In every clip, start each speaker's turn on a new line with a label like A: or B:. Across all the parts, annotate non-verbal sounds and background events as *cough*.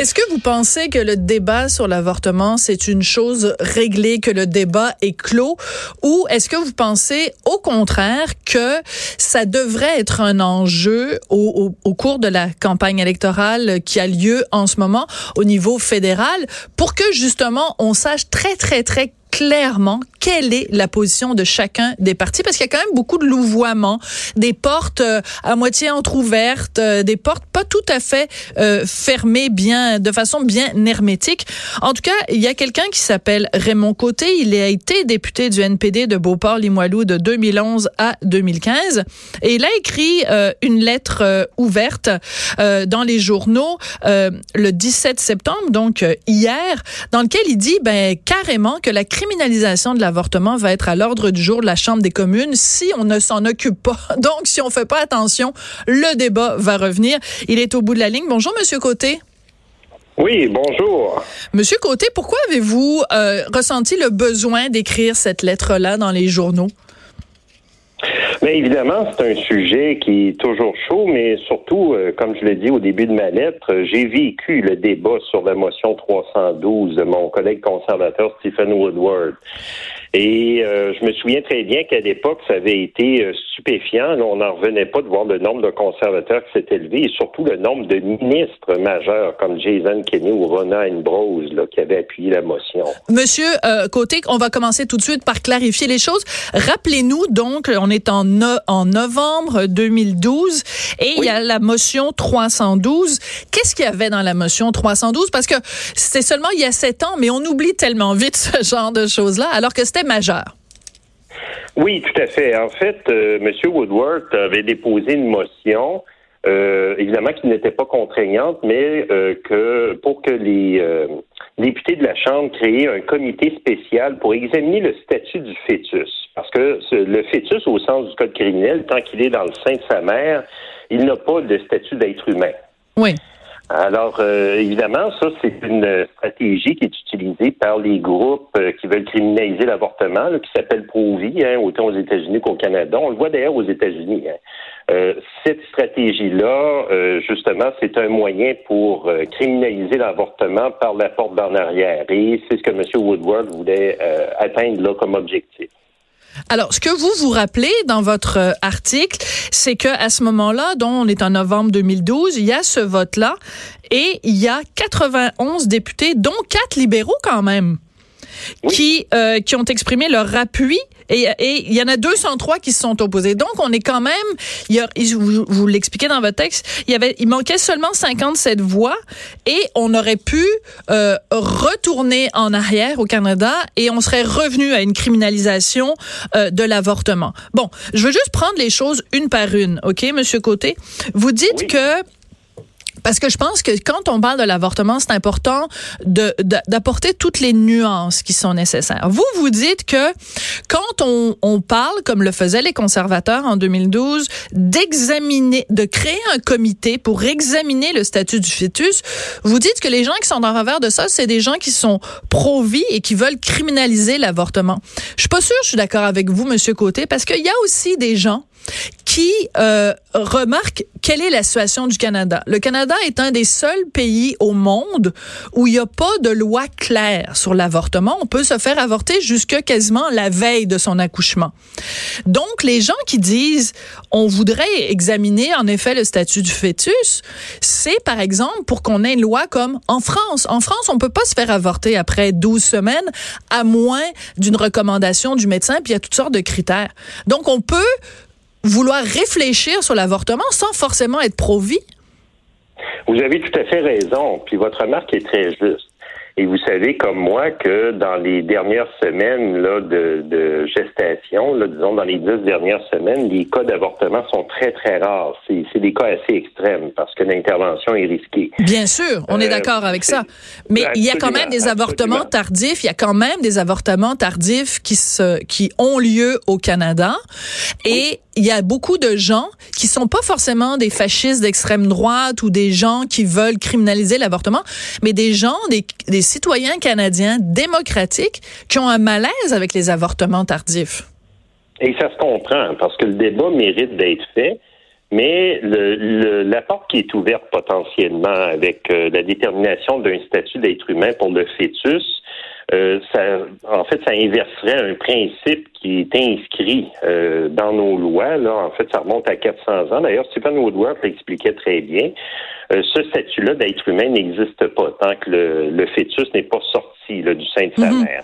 A: Est-ce que vous pensez que le débat sur l'avortement, c'est une chose réglée, que le débat est clos, ou est-ce que vous pensez au contraire que ça devrait être un enjeu au, cours de la campagne électorale qui a lieu en ce moment au niveau fédéral pour que justement on sache très très très clairement quelle est la position de chacun des partis parce qu'il y a quand même beaucoup de louvoiements, des portes euh, à moitié entrouvertes, euh, des portes pas tout à fait euh, fermées bien de façon bien hermétique. En tout cas, il y a quelqu'un qui s'appelle Raymond Côté, il a été député du NPD de Beauport-Limoilou de 2011 à 2015 et il a écrit une lettre ouverte dans les journaux le 17 septembre donc hier dans lequel il dit ben carrément que la criminalisation de l'avortement va être à l'ordre du jour de la Chambre des communes si on ne s'en occupe pas. *laughs* Donc, si on fait pas attention, le débat va revenir. Il est au bout de la ligne. Bonjour, Monsieur Côté.
B: Oui, bonjour.
A: Monsieur Côté, pourquoi avez-vous euh, ressenti le besoin d'écrire cette lettre-là dans les journaux?
B: Mais évidemment, c'est un sujet qui est toujours chaud, mais surtout, euh, comme je l'ai dit au début de ma lettre, j'ai vécu le débat sur la motion 312 de mon collègue conservateur Stephen Woodward. Et euh, je me souviens très bien qu'à l'époque, ça avait été euh, stupéfiant. on n'en revenait pas de voir le nombre de conservateurs qui s'est élevé et surtout le nombre de ministres majeurs comme Jason Kenney ou Rona Ambrose là, qui avaient appuyé la motion.
A: Monsieur euh, Côté, on va commencer tout de suite par clarifier les choses. Rappelez-nous donc, on est en, en novembre 2012 et il y a la motion 312. Qu'est-ce qu'il y avait dans la motion 312? Parce que c'était seulement il y a sept ans, mais on oublie tellement vite ce genre de choses-là, alors que c'était majeur.
B: Oui, tout à fait. En fait, euh, M. Woodward avait déposé une motion, euh, évidemment qui n'était pas contraignante, mais euh, que pour que les députés de la Chambre créent un comité spécial pour examiner le statut du fœtus. Parce que le fœtus, au sens du code criminel, tant qu'il est dans le sein de sa mère, il n'a pas de statut d'être humain.
A: Oui.
B: Alors, euh, évidemment, ça, c'est une stratégie qui est utilisée par les groupes euh, qui veulent criminaliser l'avortement, qui s'appelle Pro-Vie, hein, autant aux États-Unis qu'au Canada. On le voit d'ailleurs aux États-Unis. Hein. Euh, cette stratégie-là, justement, c'est un moyen pour criminaliser l'avortement par la porte d'en arrière. Et c'est ce que M. Woodward voulait atteindre là comme objectif.
A: Alors, ce que vous vous rappelez dans votre euh, article, c'est que à ce moment-là, dont on est en novembre 2012, il y a ce vote-là et il y a 91 députés, dont quatre libéraux quand même qui, euh, qui ont exprimé leur appui et, il y en a 203 qui se sont opposés. Donc, on est quand même, il y a, vous, vous l'expliquez dans votre texte, il y avait, il manquait seulement 57 voix et on aurait pu euh, retourner en arrière au Canada et on serait revenu à une criminalisation euh, de l'avortement. Bon, je veux juste prendre les choses une par une, ok, Monsieur Côté? Vous dites que parce que je pense que quand on parle de l'avortement, c'est important de, d'apporter toutes les nuances qui sont nécessaires. Vous, vous dites que quand on, on parle, comme le faisaient les conservateurs en 2012, d'examiner, de créer un comité pour examiner le statut du fœtus, vous dites que les gens qui sont en faveur de ça, c'est des gens qui sont pro-vie et qui veulent criminaliser l'avortement. Je suis pas sûre, je suis d'accord avec vous, Monsieur Côté, parce qu'il y a aussi des gens qui euh, remarque quelle est la situation du Canada. Le Canada est un des seuls pays au monde où il n'y a pas de loi claire sur l'avortement. On peut se faire avorter jusque quasiment la veille de son accouchement. Donc, les gens qui disent on voudrait examiner en effet le statut du fœtus, c'est par exemple pour qu'on ait une loi comme en France. En France, on peut pas se faire avorter après 12 semaines à moins d'une recommandation du médecin, puis il y a toutes sortes de critères. Donc, on peut vouloir réfléchir sur l'avortement sans forcément être pro-vie?
B: Vous avez tout à fait raison, puis votre remarque est très juste. Et vous savez comme moi que dans les dernières semaines là, de, gestation, là, disons dans les dix dernières semaines, les cas d'avortement sont très, très rares. C'est des cas assez extrêmes parce que l'intervention est risquée.
A: Bien sûr, on est euh, d'accord avec ça. Mais il y a quand même des avortements tardifs. Il y a quand même des avortements tardifs qui, se, qui ont lieu au Canada. Et il y a beaucoup de gens qui sont pas forcément des fascistes d'extrême droite ou des gens qui veulent criminaliser l'avortement, mais des gens, des, citoyens canadiens démocratiques qui ont un malaise avec les avortements tardifs.
B: Et ça se comprend parce que le débat mérite d'être fait. Mais le, la porte qui est ouverte potentiellement avec la détermination d'un statut d'être humain pour le fœtus, euh, ça, en fait, ça inverserait un principe qui est inscrit euh, dans nos lois. Là, en fait, ça remonte à 400 ans. D'ailleurs, Stephen Woodward l'expliquait très bien. Euh, ce statut-là d'être humain n'existe pas tant que le, fœtus n'est pas sorti là, du sein de sa mhm. mère.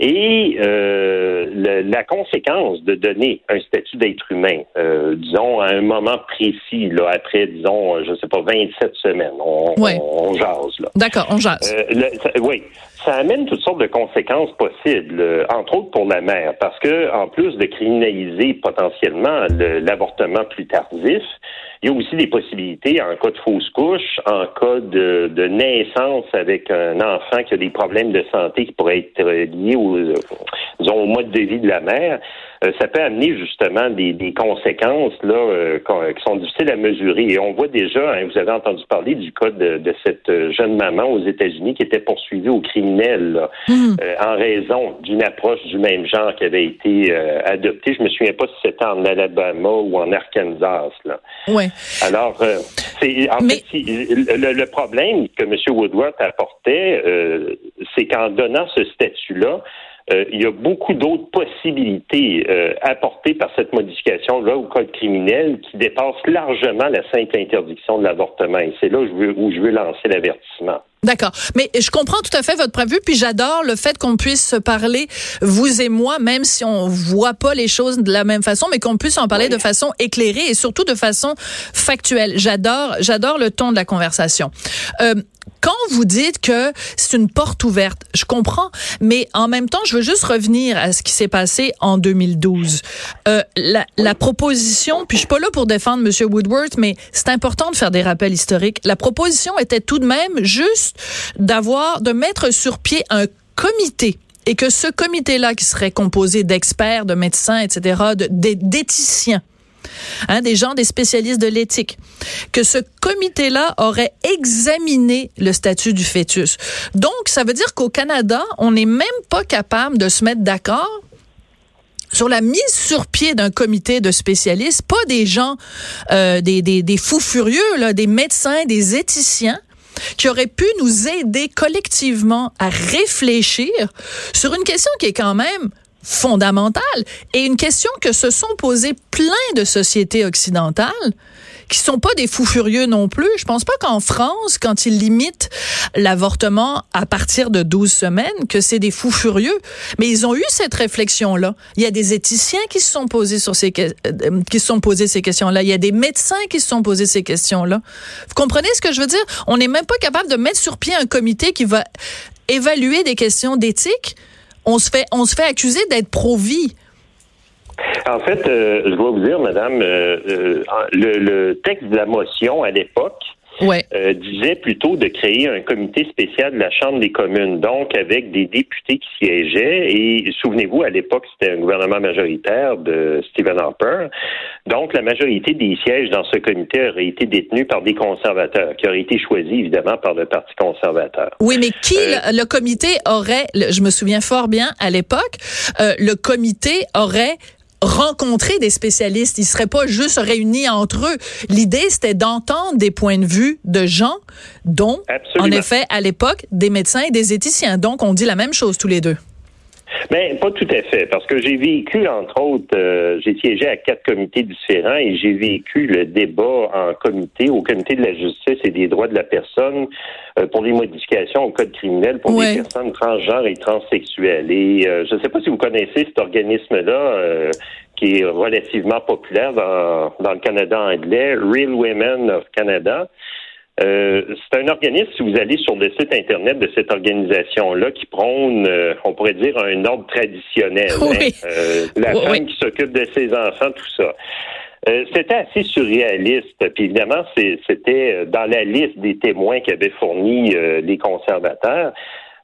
B: Et euh, la conséquence de donner un statut d'être humain, euh, disons, à un moment précis, là, après, disons, je sais pas, 27 semaines, on, on, jase. Là.
A: D'accord, on jase.
B: oui, ça amène toutes sortes de conséquences possibles, entre autres pour la mère, parce que en plus de criminaliser potentiellement l'avortement plus tardif, il y a aussi des possibilités en cas de fausse couche, en cas de, naissance avec un enfant qui a des problèmes de santé qui pourraient être liés au, disons, au mode de vie de la mère. Euh, ça peut amener justement des, conséquences là euh, qui sont difficiles à mesurer. Et on voit déjà, hein, vous avez entendu parler du cas de, cette jeune maman aux États-Unis qui était poursuivie au criminel mhm. euh, en raison d'une approche du même genre qui avait été adoptée. Je me souviens pas si c'était en Alabama ou en Arkansas. Là.
A: Ouais.
B: Alors, c'est en fait le, problème que M. Woodward apportait, c'est qu'en donnant ce statut-là, euh, il y a beaucoup d'autres possibilités euh, apportées par cette modification-là au code criminel qui dépassent largement la simple interdiction de l'avortement. Et c'est là où je veux, où je veux lancer l'avertissement.
A: D'accord. Mais je comprends tout à fait votre prévu, puis j'adore le fait qu'on puisse se parler, vous et moi, même si on voit pas les choses de la même façon, mais qu'on puisse en parler de façon éclairée et surtout de façon factuelle. J'adore, j'adore le ton de la conversation. Euh, quand vous dites que c'est une porte ouverte, je comprends, mais en même temps, je veux juste revenir à ce qui s'est passé en 2012. Euh, la, la, proposition, puis je suis pas là pour défendre M. Woodworth, mais c'est important de faire des rappels historiques. La proposition était tout de même juste d'avoir, de mettre sur pied un comité et que ce comité-là, qui serait composé d'experts, de médecins, etc., d'éthiciens, Hein, des gens, des spécialistes de l'éthique, que ce comité-là aurait examiné le statut du fœtus. Donc, ça veut dire qu'au Canada, on n'est même pas capable de se mettre d'accord sur la mise sur pied d'un comité de spécialistes, pas des gens, euh, des, des, fous furieux, des médecins, des éthiciens, qui auraient pu nous aider collectivement à réfléchir sur une question qui est quand même fondamentale et une question que se sont posées plein de sociétés occidentales qui sont pas des fous furieux non plus. Je pense pas qu'en France, quand ils limitent l'avortement à partir de 12 semaines, que c'est des fous furieux. Mais ils ont eu cette réflexion-là. Il y a des éthiciens qui se sont posés sur ces, euh, qui se sont posés ces questions-là. Il y a des médecins qui se sont posés ces questions-là. Vous comprenez ce que je veux dire? On n'est même pas capable de mettre sur pied un comité qui va évaluer des questions d'éthique on se fait, on se fait accuser d'être pro-vie.
B: En fait, euh, je dois vous dire, madame, euh, euh, le, texte de la motion à l'époque disait plutôt de créer un comité spécial de la Chambre des communes, donc avec des députés qui siégeaient. Et souvenez-vous, à l'époque, c'était un gouvernement majoritaire de Stephen Harper. Donc, la majorité des sièges dans ce comité aurait été détenus par des conservateurs, qui auraient été choisis évidemment par le Parti conservateur.
A: Oui, mais qui le, comité aurait, je me souviens fort bien à l'époque, le comité aurait rencontrer des spécialistes. Ils seraient pas juste réunis entre eux. L'idée, c'était d'entendre des points de vue de gens, dont, en effet, à l'époque, des médecins et des éthiciens. Donc, on dit la même chose tous les deux.
B: Ben, pas tout à fait, parce que j'ai vécu, entre autres, euh, j'ai siégé à quatre comités différents et j'ai vécu le débat en comité, au comité de la justice et des droits de la personne euh, pour les modifications au code criminel pour les personnes transgenres et transsexuelles. Et euh, je ne sais pas si vous connaissez cet organisme-là qui est relativement populaire dans, dans le Canada anglais, Real Women of Canada. Euh, c'est un organisme, si vous allez sur le site Internet de cette organisation-là, qui prône, euh, on pourrait dire, un ordre traditionnel. Hein. Euh, la femme qui s'occupe de ses enfants, tout ça. c'était assez surréaliste. Puis évidemment, c'était dans la liste des témoins qu'avaient fourni les conservateurs.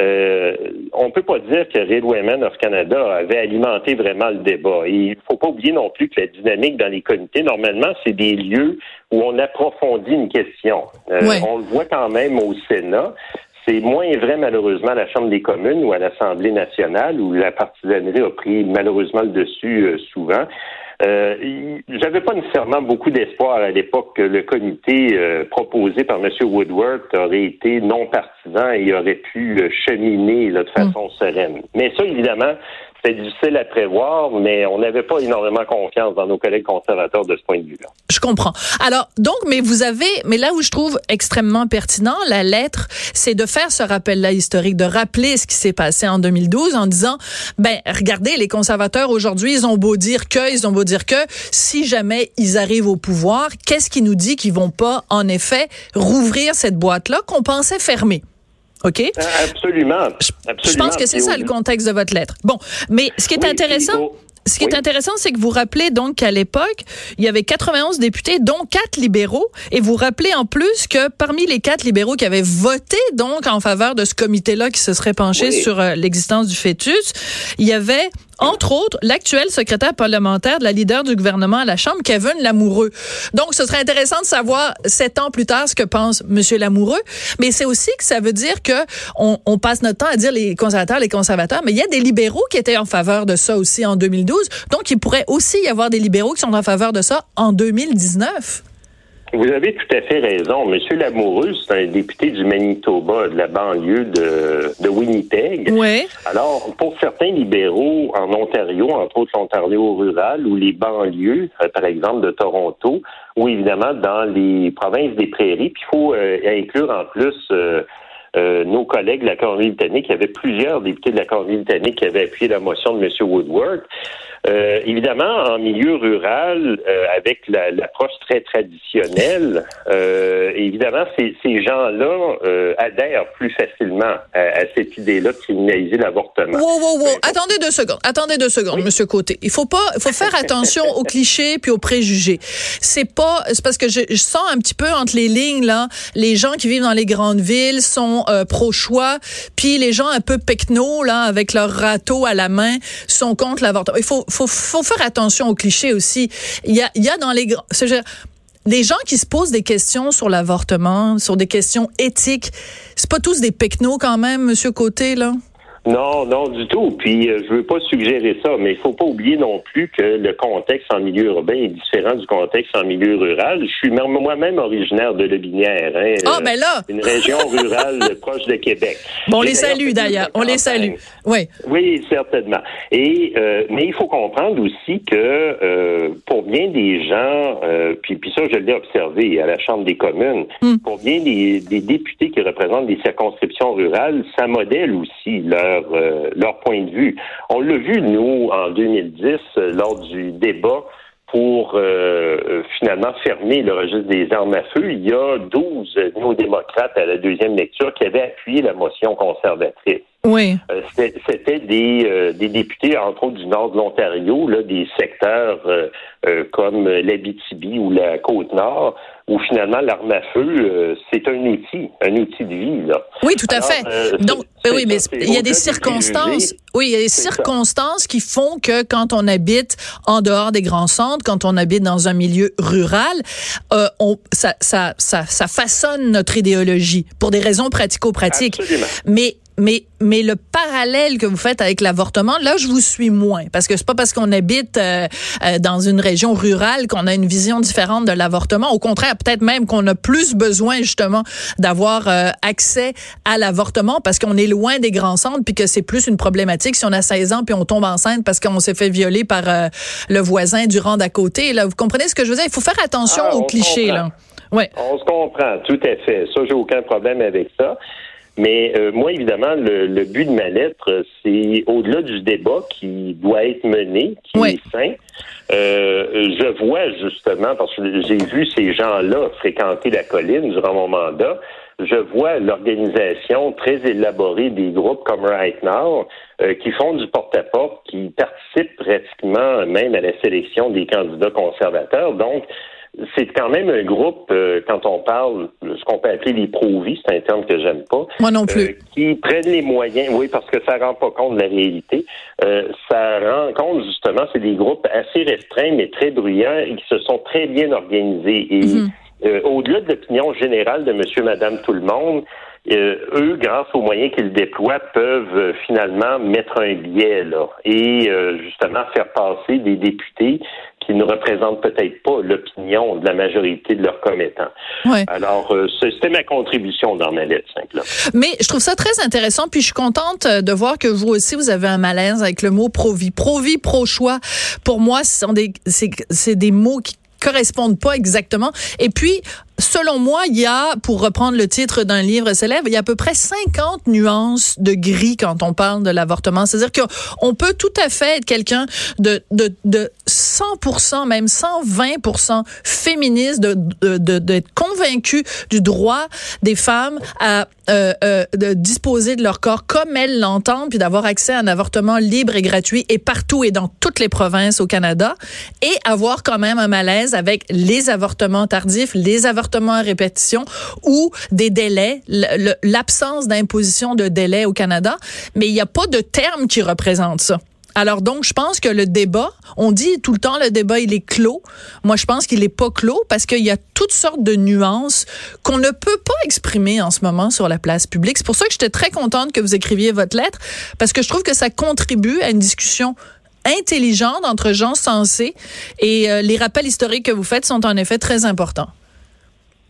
B: Euh, on peut pas dire que Real Women of Canada avait alimenté vraiment le débat. Et il faut pas oublier non plus que la dynamique dans les comités, normalement, c'est des lieux où on approfondit une question. Euh, on le voit quand même au Sénat. C'est moins vrai malheureusement à la Chambre des communes ou à l'Assemblée nationale où la partisanerie a pris malheureusement le dessus euh, souvent. Euh, J'avais pas nécessairement beaucoup d'espoir à l'époque que le comité euh, proposé par M. Woodward aurait été non partisan et aurait pu cheminer de mm. façon sereine. Mais ça, évidemment, c'est difficile à prévoir, mais on n'avait pas énormément confiance dans nos collègues conservateurs de ce point de vue-là.
A: Je comprends. Alors, donc, mais vous avez, mais là où je trouve extrêmement pertinent, la lettre, c'est de faire ce rappel-là historique, de rappeler ce qui s'est passé en 2012 en disant, ben, regardez, les conservateurs aujourd'hui, ils ont beau dire que, ils ont beau dire que, si jamais ils arrivent au pouvoir, qu'est-ce qui nous dit qu'ils vont pas, en effet, rouvrir cette boîte-là qu'on pensait fermée? OK?
B: Absolument.
A: Je, pense que c'est ça le contexte de votre lettre. Bon, mais ce qui est intéressant. Ce qui est intéressant, c'est que vous rappelez donc qu'à l'époque, il y avait 91 députés, dont quatre libéraux, et vous rappelez en plus que parmi les quatre libéraux qui avaient voté donc en faveur de ce comité-là qui se serait penché sur euh, l'existence du fœtus, il y avait entre autres, l'actuel secrétaire parlementaire de la leader du gouvernement à la Chambre, Kevin Lamoureux. Donc, ce serait intéressant de savoir, sept ans plus tard, ce que pense M. Lamoureux. Mais c'est aussi que ça veut dire que on, on, passe notre temps à dire les conservateurs, les conservateurs, mais il y a des libéraux qui étaient en faveur de ça aussi en 2012. Donc, il pourrait aussi y avoir des libéraux qui sont en faveur de ça en 2019.
B: Vous avez tout à fait raison. Monsieur Lamoureux, c'est un député du Manitoba, de la banlieue de, de Winnipeg.
A: Oui.
B: Alors, pour certains libéraux en Ontario, entre autres l'Ontario rural ou les banlieues, euh, par exemple de Toronto, ou évidemment dans les provinces des prairies, puis il faut euh, inclure en plus euh, nos collègues de la Colombie-Britannique. Il y avait plusieurs députés de la Colombie-Britannique qui avaient appuyé la motion de M. Woodward. Euh, évidemment, en milieu rural, euh, avec l'approche très traditionnelle, euh, évidemment, ces, ces gens-là euh, adhèrent plus facilement à, cette idée-là de criminaliser l'avortement.
A: Wow, wow, wow. Attendez deux secondes. Attendez deux secondes, Monsieur Côté. Il faut pas, il faut faire attention aux clichés puis aux préjugés. C'est pas, c'est parce que je, je, sens un petit peu entre les lignes là, les gens qui vivent dans les grandes villes sont pro-choix, puis les gens un peu pecno là, avec leur râteau à la main, sont contre l'avortement. Il faut faut, faut faire attention aux clichés aussi. Il y a, il y a dans les grands, les gens qui se posent des questions sur l'avortement, sur des questions éthiques, c'est pas tous des pecnos quand même, Monsieur Côté, là?
B: Non, non, du tout. Puis euh, je veux pas suggérer ça, mais il faut pas oublier non plus que le contexte en milieu urbain est différent du contexte en milieu rural. Je suis moi-même originaire de Lebinière, hein,
A: ah, ben là.
B: une région rurale *laughs* proche de Québec.
A: Bon, on les salue d'ailleurs. On les salue. Oui.
B: Oui, certainement. Et euh, mais il faut comprendre aussi que euh, pour bien des gens, euh, puis puis ça je l'ai observé à la Chambre des communes, hmm. pour bien des, des députés qui représentent des circonscriptions rurales, ça modèle aussi leur euh, leur, point de vue. On l'a vu, nous, en 2010, euh, lors du débat pour euh, finalement fermer le registre des armes à feu. Il y a 12 néo-démocrates à la deuxième lecture qui avaient appuyé la motion conservatrice.
A: Oui.
B: C'était des, des députés, entre autres du nord de l'Ontario, des secteurs comme l'Abitibi ou la Côte-Nord, où finalement l'arme à feu, euh, c'est un outil, un outil de vie. Là.
A: Oui, tout à fait. Euh, Donc, ben oui, mais il y a des circonstances. Oui, il y a des circonstances qui font que quand on habite en dehors des grands centres, quand on habite dans un milieu rural, euh, on, ça, ça, ça, ça façonne notre idéologie pour des raisons pratico-pratiques. Mais mais mais le parallèle que vous faites avec l'avortement, là, je vous suis moins parce que c'est pas parce qu'on habite euh, euh, dans une région rurale qu'on a une vision différente de l'avortement. Au contraire, peut-être même qu'on a plus besoin justement d'avoir euh, accès à l'avortement parce qu'on est loin des grands centres puis que c'est plus une problématique si on a 16 ans puis on tombe enceinte parce qu'on s'est fait violer par le voisin du rang d'à côté. Là, vous comprenez ce que je veux dire? Il faut faire attention ah, aux clichés là.
B: Ouais. On se comprend, tout à fait. Ça, j'ai aucun problème avec ça. Mais euh, moi, évidemment, le, but de ma lettre, c'est au-delà du débat qui doit être mené, qui est sain. Euh, je vois justement, parce que j'ai vu ces gens-là fréquenter la colline durant mon mandat, je vois l'organisation très élaborée des groupes comme Right Now euh, qui font du porte-à-porte, qui participent pratiquement même à la sélection des candidats conservateurs. Donc, c'est quand même un groupe, euh, quand on parle, ce qu'on peut appeler les pro-vie, c'est un terme que j'aime pas.
A: Moi non plus. Euh,
B: qui prennent les moyens, oui, parce que ça rend pas compte de la réalité. Euh, ça rend compte, justement, c'est des groupes assez restreints, mais très bruyants et qui se sont très bien organisés. Et mhm. au-delà de l'opinion générale de monsieur, madame, tout le monde, euh, eux, grâce aux moyens qu'ils déploient, peuvent euh, finalement mettre un biais là et euh, justement faire passer des députés qui ne représentent peut-être pas l'opinion de la majorité de leurs commettants. Alors, c'était ma contribution dans ma lettre simple.
A: Mais je trouve ça très intéressant, puis je suis contente de voir que vous aussi, vous avez un malaise avec le mot pro-vie. Pro-vie, pro-choix, pour moi, c'est des mots qui correspondent pas exactement. Et puis, selon moi, il y a, pour reprendre le titre d'un livre célèbre, il y a à peu près 50 nuances de gris quand on parle de l'avortement. C'est-à-dire qu'on peut tout à fait être quelqu'un de, de, de 100%, même 120% féministe, d'être de, de, de, convaincu du droit des femmes à euh, euh, de disposer de leur corps comme elles l'entendent, puis d'avoir accès à un avortement libre et gratuit et partout et dans toutes les provinces au Canada, et avoir quand même un malaise avec les avortements tardifs, les avortements à répétition ou des délais, l'absence d'imposition de délais au Canada, mais il n'y a pas de terme qui représente ça. Alors donc, je pense que le débat, on dit tout le temps le débat il est clos. Moi, je pense qu'il est pas clos parce qu'il y a toutes sortes de nuances qu'on ne peut pas exprimer en ce moment sur la place publique. C'est pour ça que j'étais très contente que vous écriviez votre lettre parce que je trouve que ça contribue à une discussion intelligente entre gens sensés et euh, les rappels historiques que vous faites sont en effet très importants.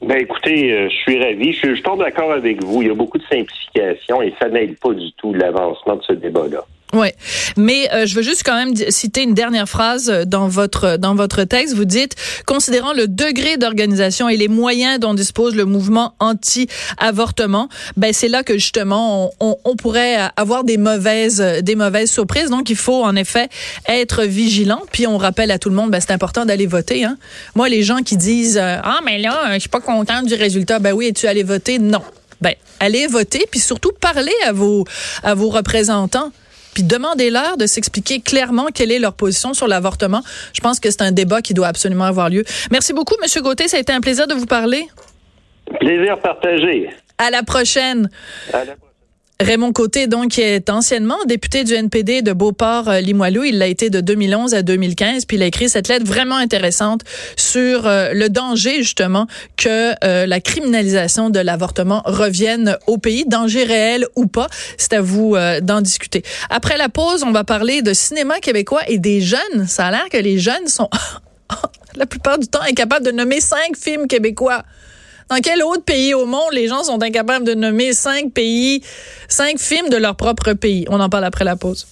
B: Ben écoutez, euh, je suis ravi. Je, je tombe d'accord avec vous. Il y a beaucoup de simplification et ça n'aide pas du tout l'avancement de ce débat-là.
A: Oui, mais euh, je veux juste quand même citer une dernière phrase euh, dans votre dans votre texte. Vous dites, considérant le degré d'organisation et les moyens dont dispose le mouvement anti-avortement, ben c'est là que justement on, on, pourrait avoir des mauvaises des mauvaises surprises. Donc il faut en effet être vigilant. Puis on rappelle à tout le monde, ben c'est important d'aller voter. Hein. Moi, les gens qui disent ah mais là je suis pas content du résultat, ben oui, es-tu allé voter? Non. Ben allez voter puis surtout parler à vos à vos représentants puis demandez-leur de s'expliquer clairement quelle est leur position sur l'avortement. Je pense que c'est un débat qui doit absolument avoir lieu. Merci beaucoup, Monsieur Gauthier. Ça a été un plaisir de vous parler.
B: Plaisir partagé.
A: À la prochaine. À la Raymond Côté, donc, est anciennement député du NPD de Beauport-Limoilou. Il l'a été de 2011 à 2015. Puis il a écrit cette lettre vraiment intéressante sur euh, le danger, justement, que euh, la criminalisation de l'avortement revienne au pays. Danger réel ou pas. C'est à vous euh, d'en discuter. Après la pause, on va parler de cinéma québécois et des jeunes. Ça a l'air que les jeunes sont, *laughs* la plupart du temps, incapables de nommer cinq films québécois. Dans quel autre pays au monde les gens sont incapables de nommer cinq pays, cinq films de leur propre pays? On en parle après la pause.